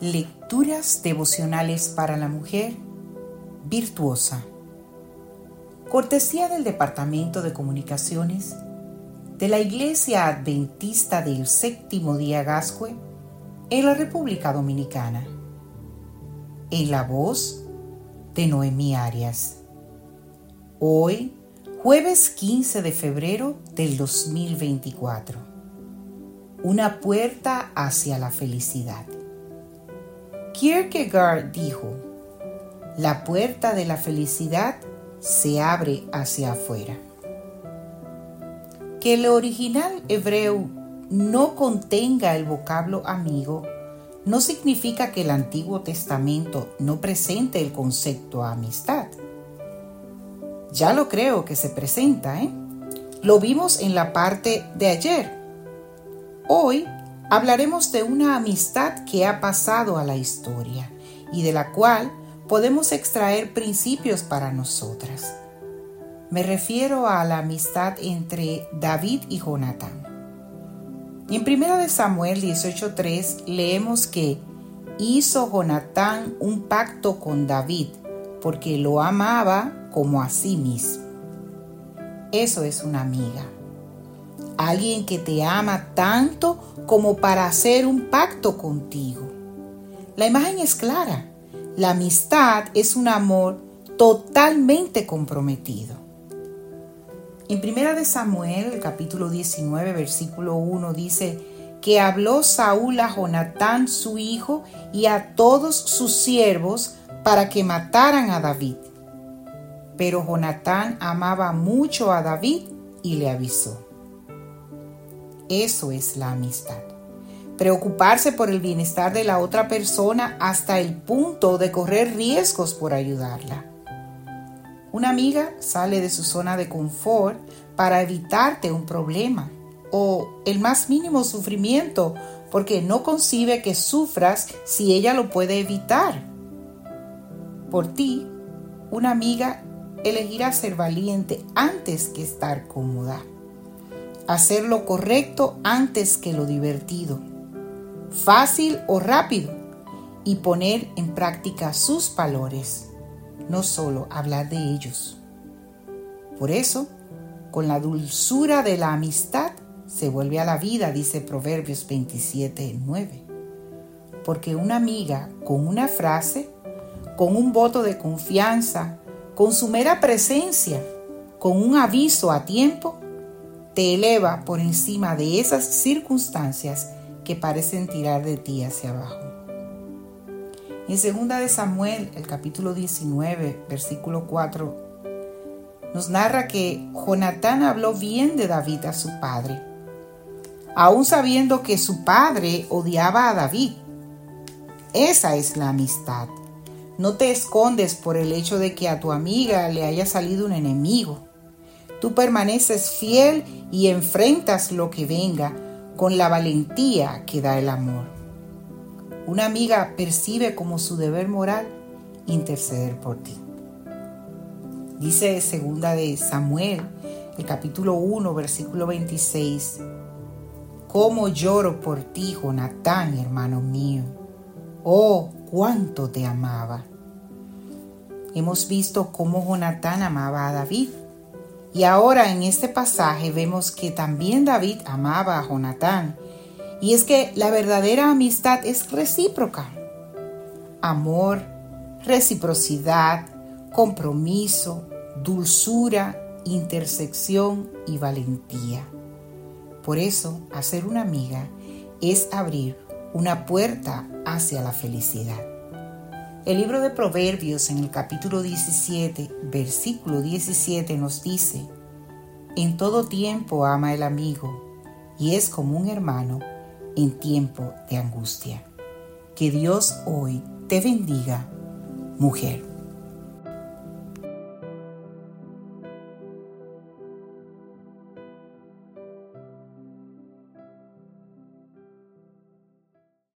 Lecturas devocionales para la mujer virtuosa. Cortesía del Departamento de Comunicaciones de la Iglesia Adventista del Séptimo Día Gascue en la República Dominicana. En la voz de Noemí Arias. Hoy, jueves 15 de febrero del 2024. Una puerta hacia la felicidad. Kierkegaard dijo, la puerta de la felicidad se abre hacia afuera. Que el original hebreo no contenga el vocablo amigo no significa que el Antiguo Testamento no presente el concepto amistad. Ya lo creo que se presenta, ¿eh? Lo vimos en la parte de ayer. Hoy hablaremos de una amistad que ha pasado a la historia y de la cual podemos extraer principios para nosotras. Me refiero a la amistad entre David y Jonatán. En 1 Samuel 18:3 leemos que hizo Jonatán un pacto con David porque lo amaba como a sí mismo. Eso es una amiga. Alguien que te ama tanto como para hacer un pacto contigo. La imagen es clara. La amistad es un amor totalmente comprometido. En primera de Samuel, capítulo 19, versículo 1 dice que habló Saúl a Jonatán su hijo y a todos sus siervos para que mataran a David. Pero Jonatán amaba mucho a David y le avisó. Eso es la amistad. Preocuparse por el bienestar de la otra persona hasta el punto de correr riesgos por ayudarla. Una amiga sale de su zona de confort para evitarte un problema o el más mínimo sufrimiento porque no concibe que sufras si ella lo puede evitar. Por ti, una amiga elegirá ser valiente antes que estar cómoda, hacer lo correcto antes que lo divertido, fácil o rápido y poner en práctica sus valores no solo hablar de ellos. Por eso, con la dulzura de la amistad se vuelve a la vida, dice Proverbios 27, 9. Porque una amiga con una frase, con un voto de confianza, con su mera presencia, con un aviso a tiempo, te eleva por encima de esas circunstancias que parecen tirar de ti hacia abajo. En 2 de Samuel, el capítulo 19, versículo 4, nos narra que Jonatán habló bien de David a su padre, aún sabiendo que su padre odiaba a David. Esa es la amistad. No te escondes por el hecho de que a tu amiga le haya salido un enemigo. Tú permaneces fiel y enfrentas lo que venga con la valentía que da el amor. Una amiga percibe como su deber moral interceder por ti. Dice segunda de Samuel, el capítulo 1, versículo 26. Cómo lloro por ti, Jonatán, hermano mío. Oh, cuánto te amaba. Hemos visto cómo Jonatán amaba a David. Y ahora en este pasaje vemos que también David amaba a Jonatán y es que la verdadera amistad es recíproca. Amor, reciprocidad, compromiso, dulzura, intersección y valentía. Por eso, hacer una amiga es abrir una puerta hacia la felicidad. El libro de Proverbios en el capítulo 17, versículo 17 nos dice, En todo tiempo ama el amigo y es como un hermano en tiempo de angustia. Que Dios hoy te bendiga, mujer.